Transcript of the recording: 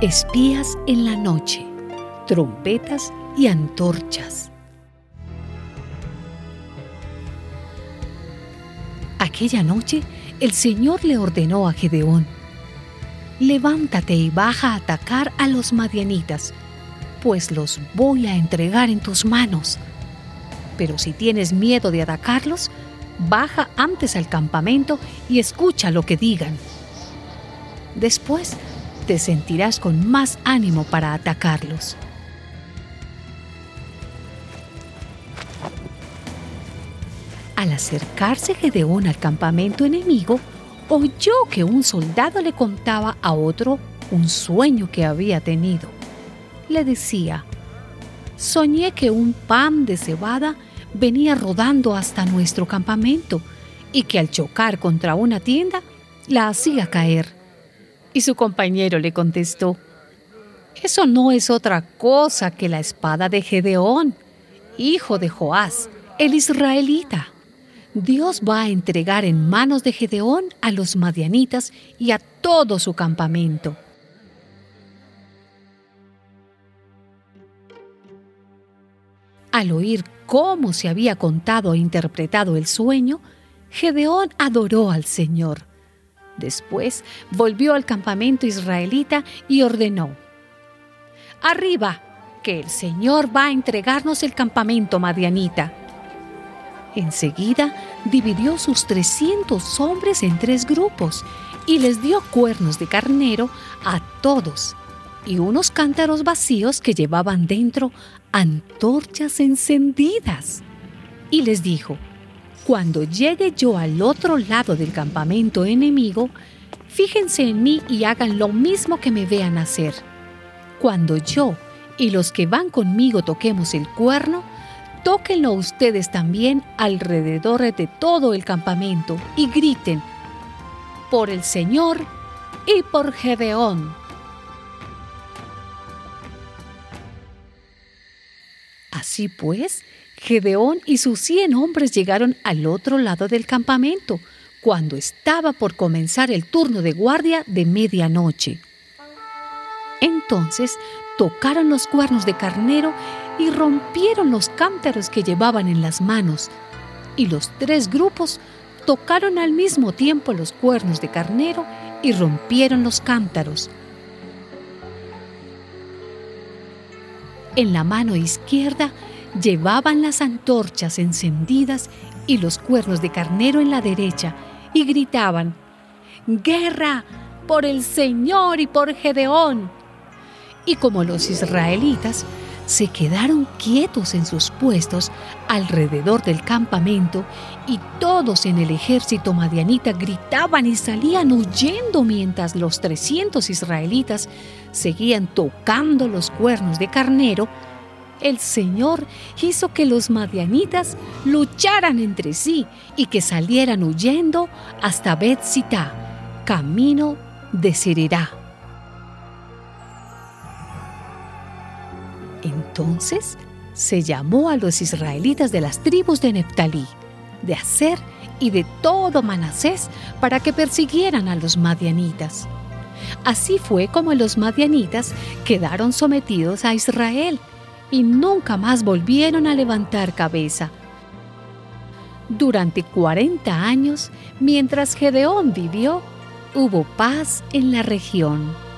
Espías en la noche, trompetas y antorchas. Aquella noche el Señor le ordenó a Gedeón, levántate y baja a atacar a los madianitas, pues los voy a entregar en tus manos. Pero si tienes miedo de atacarlos, baja antes al campamento y escucha lo que digan. Después te sentirás con más ánimo para atacarlos. Al acercarse Gedeón al campamento enemigo, oyó que un soldado le contaba a otro un sueño que había tenido. Le decía, soñé que un pan de cebada venía rodando hasta nuestro campamento y que al chocar contra una tienda la hacía caer. Y su compañero le contestó, Eso no es otra cosa que la espada de Gedeón, hijo de Joás, el israelita. Dios va a entregar en manos de Gedeón a los madianitas y a todo su campamento. Al oír cómo se había contado e interpretado el sueño, Gedeón adoró al Señor Después volvió al campamento israelita y ordenó, Arriba, que el Señor va a entregarnos el campamento madianita. Enseguida dividió sus trescientos hombres en tres grupos y les dio cuernos de carnero a todos y unos cántaros vacíos que llevaban dentro antorchas encendidas. Y les dijo, cuando llegue yo al otro lado del campamento enemigo, fíjense en mí y hagan lo mismo que me vean hacer. Cuando yo y los que van conmigo toquemos el cuerno, tóquenlo ustedes también alrededor de todo el campamento y griten, por el Señor y por Gedeón. Así pues, Gedeón y sus cien hombres llegaron al otro lado del campamento, cuando estaba por comenzar el turno de guardia de medianoche. Entonces tocaron los cuernos de carnero y rompieron los cántaros que llevaban en las manos, y los tres grupos tocaron al mismo tiempo los cuernos de carnero y rompieron los cántaros. En la mano izquierda llevaban las antorchas encendidas y los cuernos de carnero en la derecha y gritaban, ¡Guerra por el Señor y por Gedeón! Y como los israelitas se quedaron quietos en sus puestos alrededor del campamento y todos en el ejército madianita gritaban y salían huyendo mientras los 300 israelitas seguían tocando los cuernos de carnero, el Señor hizo que los madianitas lucharan entre sí y que salieran huyendo hasta bet camino de Sererá. Entonces se llamó a los israelitas de las tribus de Neptalí, de Aser y de todo Manasés para que persiguieran a los madianitas. Así fue como los madianitas quedaron sometidos a Israel y nunca más volvieron a levantar cabeza. Durante 40 años, mientras Gedeón vivió, hubo paz en la región.